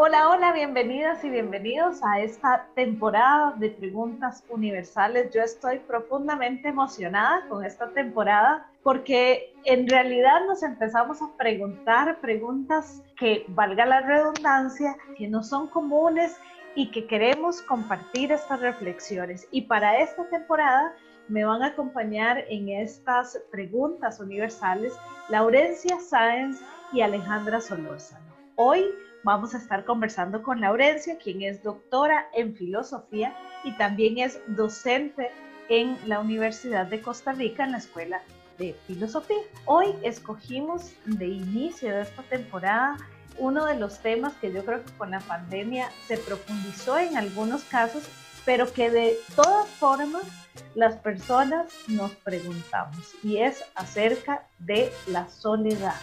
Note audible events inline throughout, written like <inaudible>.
Hola, hola, bienvenidas y bienvenidos a esta temporada de preguntas universales. Yo estoy profundamente emocionada con esta temporada porque en realidad nos empezamos a preguntar preguntas que, valga la redundancia, que no son comunes y que queremos compartir estas reflexiones. Y para esta temporada me van a acompañar en estas preguntas universales Laurencia Sáenz y Alejandra Solórzano. Hoy Vamos a estar conversando con Laurencia, quien es doctora en filosofía y también es docente en la Universidad de Costa Rica en la Escuela de Filosofía. Hoy escogimos de inicio de esta temporada uno de los temas que yo creo que con la pandemia se profundizó en algunos casos, pero que de todas formas las personas nos preguntamos y es acerca de la soledad.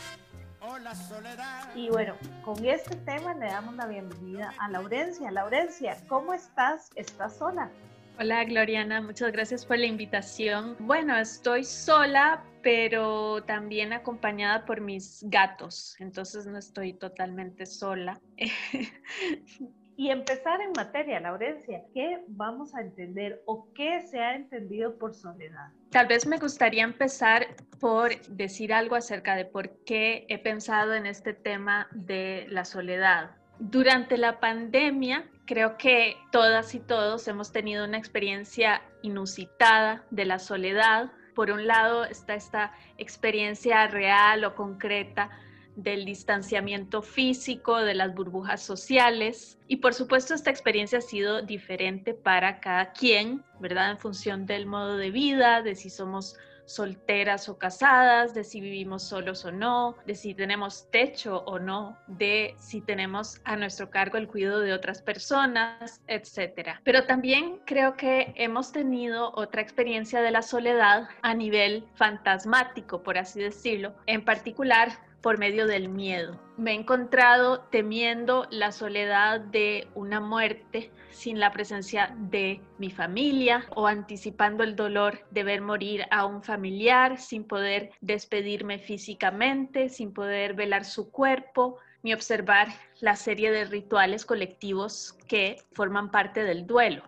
Y bueno, con este tema le damos la bienvenida a Laurencia. Laurencia, ¿cómo estás? ¿Estás sola? Hola Gloriana, muchas gracias por la invitación. Bueno, estoy sola, pero también acompañada por mis gatos, entonces no estoy totalmente sola. <laughs> y empezar en materia, Laurencia, ¿qué vamos a entender o qué se ha entendido por soledad? Tal vez me gustaría empezar por decir algo acerca de por qué he pensado en este tema de la soledad. Durante la pandemia, creo que todas y todos hemos tenido una experiencia inusitada de la soledad. Por un lado está esta experiencia real o concreta del distanciamiento físico, de las burbujas sociales. Y por supuesto esta experiencia ha sido diferente para cada quien, ¿verdad? En función del modo de vida, de si somos solteras o casadas, de si vivimos solos o no, de si tenemos techo o no, de si tenemos a nuestro cargo el cuidado de otras personas, etc. Pero también creo que hemos tenido otra experiencia de la soledad a nivel fantasmático, por así decirlo, en particular por medio del miedo. Me he encontrado temiendo la soledad de una muerte sin la presencia de mi familia o anticipando el dolor de ver morir a un familiar sin poder despedirme físicamente, sin poder velar su cuerpo ni observar la serie de rituales colectivos que forman parte del duelo.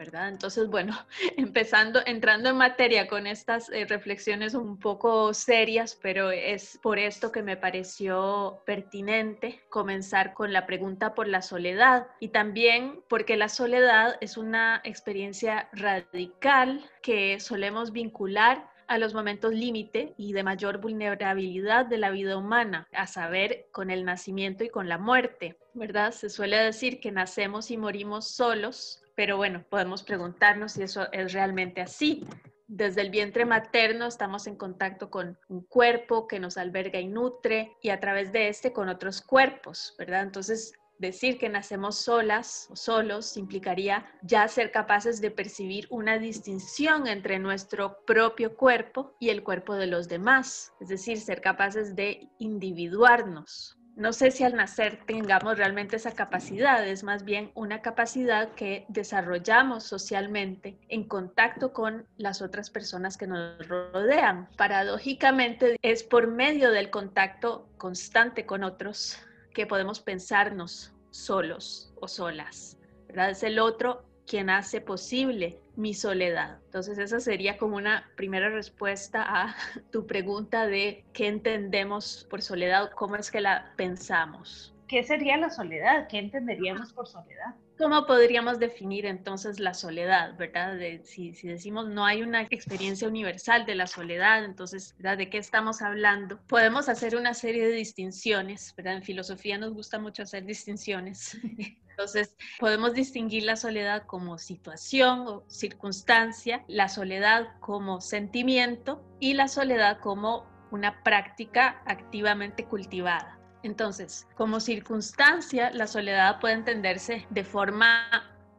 Entonces, bueno, <laughs> empezando, entrando en materia con estas eh, reflexiones un poco serias, pero es por esto que me pareció pertinente comenzar con la pregunta por la soledad y también porque la soledad es una experiencia radical que solemos vincular a los momentos límite y de mayor vulnerabilidad de la vida humana, a saber, con el nacimiento y con la muerte, ¿verdad? Se suele decir que nacemos y morimos solos, pero bueno, podemos preguntarnos si eso es realmente así. Desde el vientre materno estamos en contacto con un cuerpo que nos alberga y nutre y a través de este con otros cuerpos, ¿verdad? Entonces, decir que nacemos solas o solos implicaría ya ser capaces de percibir una distinción entre nuestro propio cuerpo y el cuerpo de los demás, es decir, ser capaces de individuarnos, no sé si al nacer tengamos realmente esa capacidad, es más bien una capacidad que desarrollamos socialmente en contacto con las otras personas que nos rodean. Paradójicamente es por medio del contacto constante con otros que podemos pensarnos solos o solas. ¿verdad? Es el otro quien hace posible mi soledad. Entonces esa sería como una primera respuesta a <laughs> tu pregunta de qué entendemos por soledad, cómo es que la pensamos. ¿Qué sería la soledad? ¿Qué entenderíamos por soledad? ¿Cómo podríamos definir entonces la soledad, verdad? si, decimos no hay una experiencia universal de la soledad, entonces, ¿verdad? ¿De qué estamos hablando? Podemos hacer una serie de distinciones, ¿verdad? En filosofía nos gusta mucho hacer distinciones. <laughs> Entonces, podemos distinguir la soledad como situación o circunstancia, la soledad como sentimiento y la soledad como una práctica activamente cultivada. Entonces, como circunstancia, la soledad puede entenderse de forma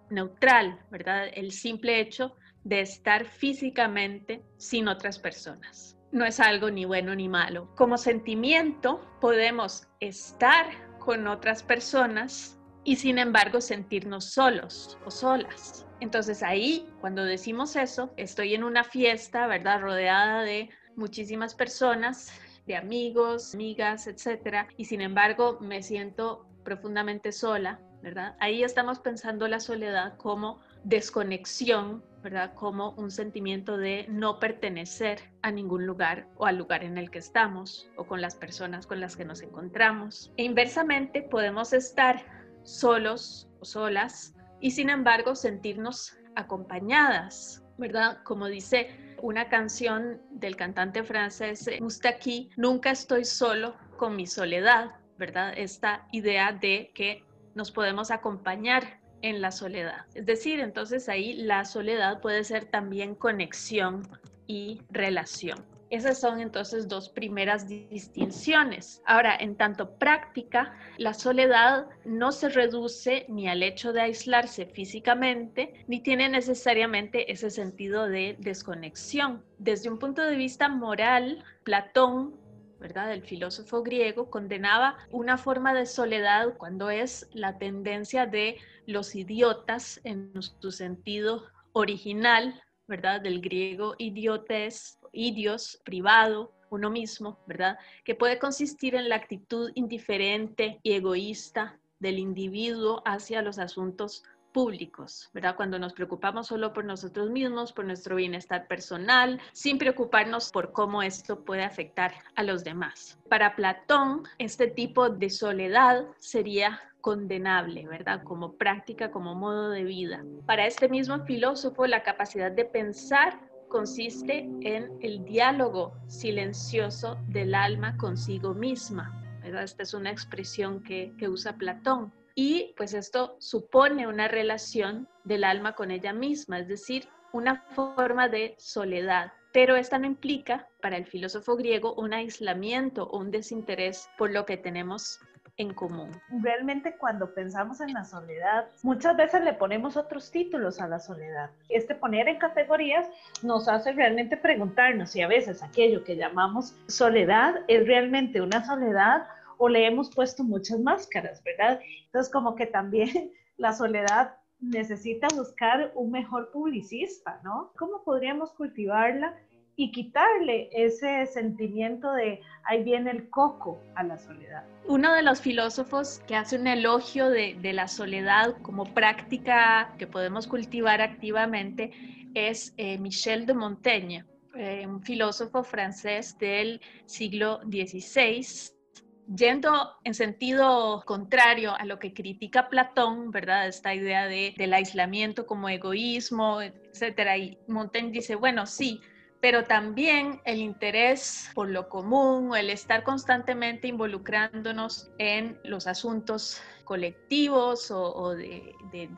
neutral, ¿verdad? El simple hecho de estar físicamente sin otras personas. No es algo ni bueno ni malo. Como sentimiento, podemos estar con otras personas y sin embargo sentirnos solos o solas. Entonces ahí, cuando decimos eso, estoy en una fiesta, ¿verdad? Rodeada de muchísimas personas, de amigos, amigas, etcétera, y sin embargo me siento profundamente sola, ¿verdad? Ahí estamos pensando la soledad como desconexión, ¿verdad? Como un sentimiento de no pertenecer a ningún lugar o al lugar en el que estamos o con las personas con las que nos encontramos. E inversamente podemos estar solos o solas y sin embargo sentirnos acompañadas, ¿verdad? Como dice una canción del cantante francés Moustaki, nunca estoy solo con mi soledad, ¿verdad? Esta idea de que nos podemos acompañar en la soledad. Es decir, entonces ahí la soledad puede ser también conexión y relación. Esas son entonces dos primeras distinciones. Ahora, en tanto práctica, la soledad no se reduce ni al hecho de aislarse físicamente, ni tiene necesariamente ese sentido de desconexión. Desde un punto de vista moral, Platón ¿verdad? El filósofo griego condenaba una forma de soledad cuando es la tendencia de los idiotas en su sentido original, ¿verdad? Del griego idiotes, idios, privado, uno mismo, ¿verdad? Que puede consistir en la actitud indiferente y egoísta del individuo hacia los asuntos públicos, ¿verdad? Cuando nos preocupamos solo por nosotros mismos, por nuestro bienestar personal, sin preocuparnos por cómo esto puede afectar a los demás. Para Platón, este tipo de soledad sería condenable, ¿verdad? Como práctica, como modo de vida. Para este mismo filósofo, la capacidad de pensar consiste en el diálogo silencioso del alma consigo misma. Esta es una expresión que, que usa Platón. Y pues esto supone una relación del alma con ella misma, es decir, una forma de soledad. Pero esta no implica, para el filósofo griego, un aislamiento o un desinterés por lo que tenemos en común. Realmente cuando pensamos en la soledad, muchas veces le ponemos otros títulos a la soledad. Este poner en categorías nos hace realmente preguntarnos si a veces aquello que llamamos soledad es realmente una soledad o le hemos puesto muchas máscaras, ¿verdad? Entonces, como que también <laughs> la soledad necesita buscar un mejor publicista, ¿no? ¿Cómo podríamos cultivarla y quitarle ese sentimiento de ahí viene el coco a la soledad? Uno de los filósofos que hace un elogio de, la soledad como práctica que podemos cultivar activamente es eh, Michel de Montaigne, eh, un filósofo francés del siglo XVI Yendo en sentido contrario a lo que critica Platón, ¿verdad? Esta idea de, del aislamiento como egoísmo, etcétera. Y Montaigne dice, bueno, sí, pero también el interés por lo común, el estar constantemente involucrándonos en los asuntos colectivos o, de,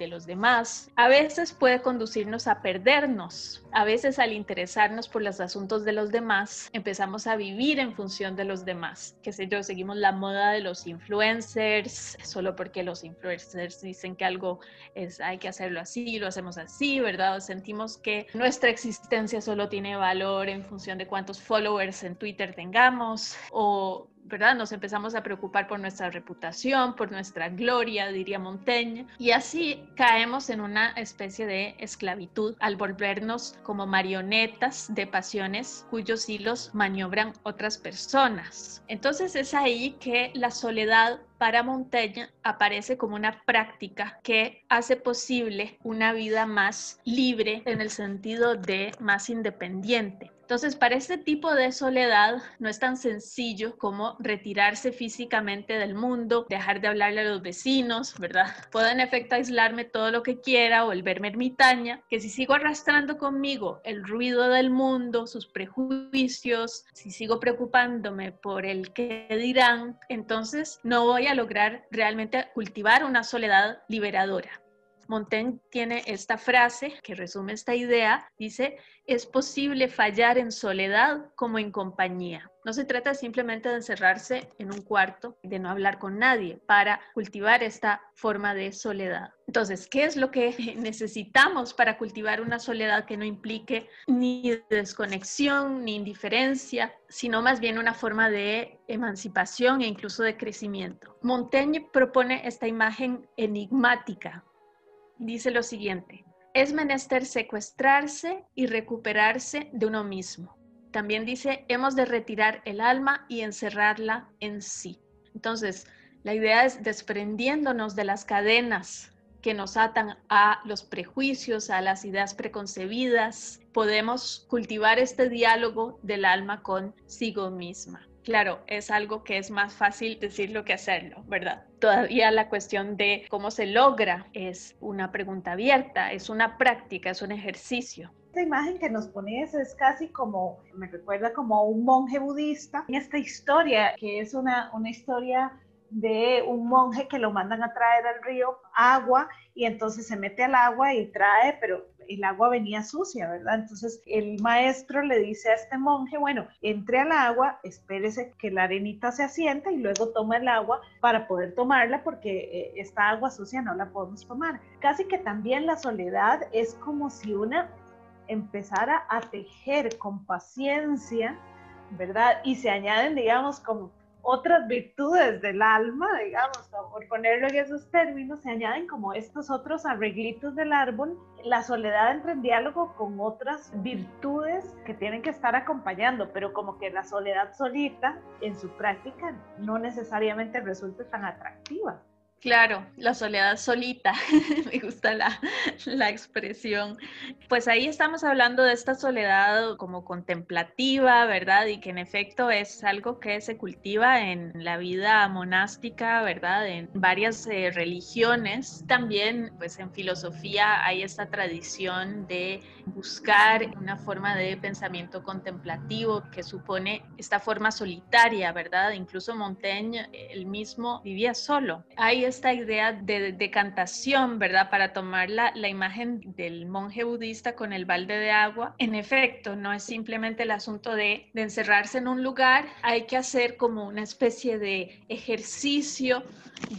los demás, a veces puede conducirnos a perdernos. A veces al interesarnos por los asuntos de los demás, empezamos a vivir en función de los demás. Que sé yo, seguimos la moda de los influencers, solo porque los influencers dicen que algo es, hay que hacerlo así, lo hacemos así, ¿verdad? sentimos que nuestra existencia solo tiene valor en función de cuántos followers en Twitter tengamos o Nos empezamos a preocupar por nuestra reputación, por nuestra gloria, diría Montaigne, y así caemos en una especie de esclavitud al volvernos como marionetas de pasiones cuyos hilos maniobran otras personas. Entonces es ahí que la soledad para Montaigne aparece como una práctica que hace posible una vida más libre en el sentido de más independiente. Entonces, para este tipo de soledad no es tan sencillo como retirarse físicamente del mundo, dejar de hablarle a los vecinos, ¿verdad? Puedo en efecto aislarme todo lo que quiera volverme ermitaña, que si sigo arrastrando conmigo el ruido del mundo, sus prejuicios, si sigo preocupándome por el que dirán, entonces no voy a lograr realmente cultivar una soledad liberadora. Montaigne tiene esta frase que resume esta idea, dice, es posible fallar en soledad como en compañía. No se trata simplemente de encerrarse en un cuarto, de no hablar con nadie para cultivar esta forma de soledad. Entonces, ¿qué es lo que <laughs> necesitamos para cultivar una soledad que no implique ni desconexión ni indiferencia, sino más bien una forma de emancipación e incluso de crecimiento? Montaigne propone esta imagen enigmática dice lo siguiente, es menester secuestrarse y recuperarse de uno mismo. También dice, hemos de retirar el alma y encerrarla en sí. Entonces, La idea es desprendiéndonos de las cadenas que nos atan a los prejuicios, a las ideas preconcebidas. Podemos cultivar este diálogo del alma consigo misma. Claro, es algo que es más fácil decirlo que hacerlo, ¿verdad? Todavía la cuestión de cómo se logra es una pregunta abierta, es una práctica, es un ejercicio. Esta imagen que nos pones es casi como, me recuerda como un monje budista. Esta historia, que es una, una historia de un monje que lo mandan a traer al río agua y entonces se mete al agua y trae, pero el agua venía sucia, ¿verdad? Entonces el maestro le dice a este monje, bueno, entre al agua, espérese que la arenita se asienta y luego toma el agua para poder tomarla porque eh, esta agua sucia no la podemos tomar. Casi que también la soledad es como si una empezara a tejer con paciencia, ¿verdad? Y se añaden, digamos, como otras virtudes del alma, digamos, por ponerlo en esos términos, se añaden como estos otros arreglitos del árbol. La soledad entra en diálogo con otras virtudes que tienen que estar acompañando, pero como que la soledad solita en su práctica no necesariamente resulta tan atractiva. Claro, la soledad solita, <laughs> me gusta la, la, expresión. Pues ahí estamos hablando de esta soledad como contemplativa, ¿verdad? Y que en efecto es algo que se cultiva en la vida monástica, ¿verdad? En varias eh, religiones. También, pues en filosofía hay esta tradición de buscar una forma de pensamiento contemplativo que supone esta forma solitaria, ¿verdad? Incluso Montaigne, él mismo vivía solo. Hay esta idea de decantación, ¿verdad? Para tomar la, la imagen del monje budista con el balde de agua. En efecto, no es simplemente el asunto de, de encerrarse en un lugar, hay que hacer como una especie de ejercicio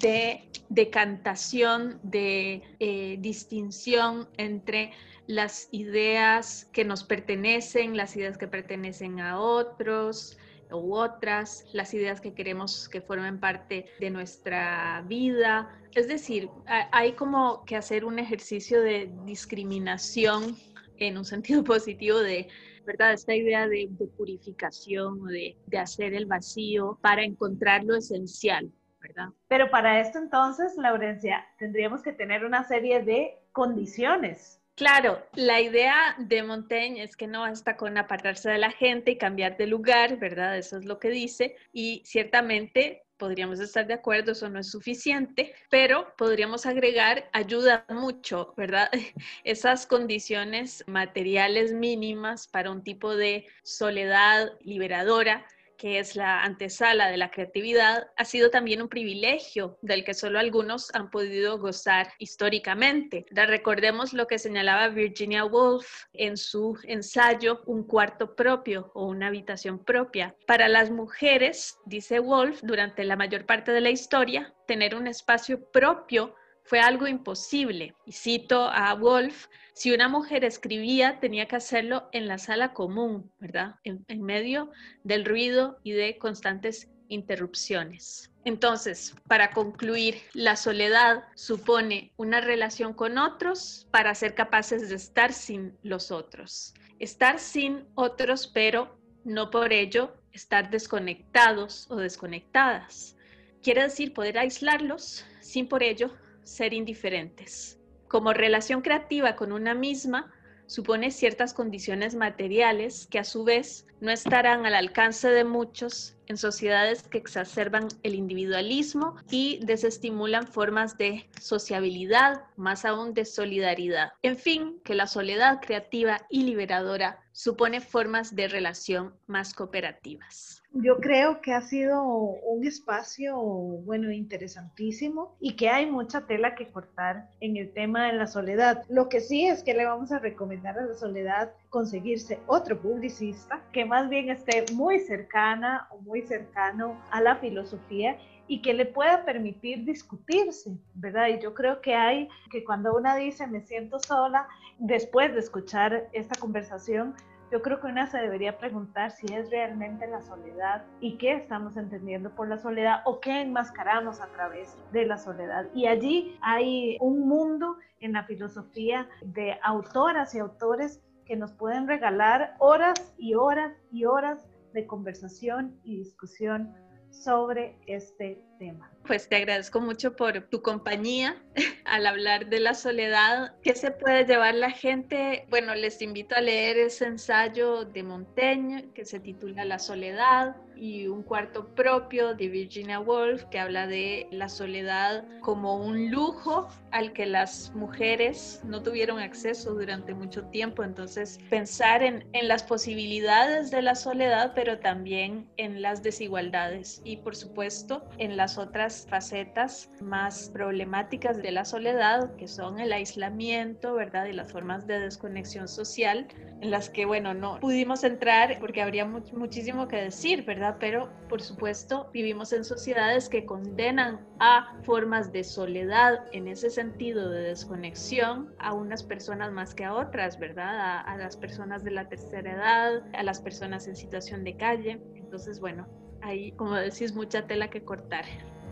de decantación, de eh, distinción entre las ideas que nos pertenecen, las ideas que pertenecen a otros, u otras, las ideas que queremos que formen parte de nuestra vida. Es decir, hay como que hacer un ejercicio de discriminación en un sentido <laughs> positivo de, ¿verdad? Esta idea de, purificación o de, de hacer el vacío para encontrar lo esencial, ¿verdad? Pero para esto entonces, Laurencia, tendríamos que tener una serie de condiciones Claro, la idea de Montaigne es que no basta con apartarse de la gente y cambiar de lugar, ¿verdad? Eso es lo que dice. Y ciertamente podríamos estar de acuerdo, eso no es suficiente, pero podríamos agregar ayuda mucho, ¿verdad? <laughs> Esas condiciones materiales mínimas para un tipo de soledad liberadora que es la antesala de la creatividad, ha sido también un privilegio del que solo algunos han podido gozar históricamente. Recordemos lo que señalaba Virginia Woolf en su ensayo Un cuarto propio o una habitación propia. Para las mujeres, dice Woolf, durante la mayor parte de la historia, tener un espacio propio fue algo imposible. Y cito a Wolf, si una mujer escribía, tenía que hacerlo en la sala común, ¿verdad? En, en, medio del ruido y de constantes interrupciones. Entonces, para concluir, la soledad supone una relación con otros para ser capaces de estar sin los otros. Estar sin otros, pero no por ello estar desconectados o desconectadas. Quiere decir poder aislarlos sin por ello ser indiferentes. Como relación creativa con una misma, supone ciertas condiciones materiales que a su vez no estarán al alcance de muchos en sociedades que exacerban el individualismo y desestimulan formas de sociabilidad, más aún de solidaridad. En fin, que la soledad creativa y liberadora supone formas de relación más cooperativas. Yo creo que ha sido un espacio, bueno, interesantísimo y que hay mucha tela que cortar en el tema de la soledad. Lo que sí es que le vamos a recomendar a la soledad conseguirse otro publicista que más bien esté muy cercana o muy cercano a la filosofía y que le pueda permitir discutirse, ¿verdad? Y yo creo que hay que cuando una dice me siento sola, después de escuchar esta conversación, yo creo que una se debería preguntar si es realmente la soledad y qué estamos entendiendo por la soledad o qué enmascaramos a través de la soledad. Y allí hay un mundo en la filosofía de autoras y autores que nos pueden regalar horas y horas y horas de conversación y discusión sobre este tema. Pues te agradezco mucho por tu compañía <laughs> al hablar de la soledad. ¿Qué se puede llevar la gente? Bueno, les invito a leer ese ensayo de Montaigne que se titula La soledad y un cuarto propio de Virginia Woolf que habla de la soledad como un lujo al que las mujeres no tuvieron acceso durante mucho tiempo. Entonces, pensar en, en las posibilidades de la soledad, pero también en las desigualdades y, por supuesto, en las otras facetas más problemáticas de la soledad, que son el aislamiento, ¿verdad? Y las formas de desconexión social en las que, bueno, no pudimos entrar porque habría muchísimo que decir, ¿verdad? Pero, por supuesto, vivimos en sociedades que condenan a formas de soledad en ese sentido de desconexión a unas personas más que a otras, ¿verdad? A, las personas de la tercera edad, a las personas en situación de calle. Entonces, bueno, hay, como decís, mucha tela que cortar.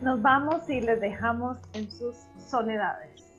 Nos vamos y les dejamos en sus soledades.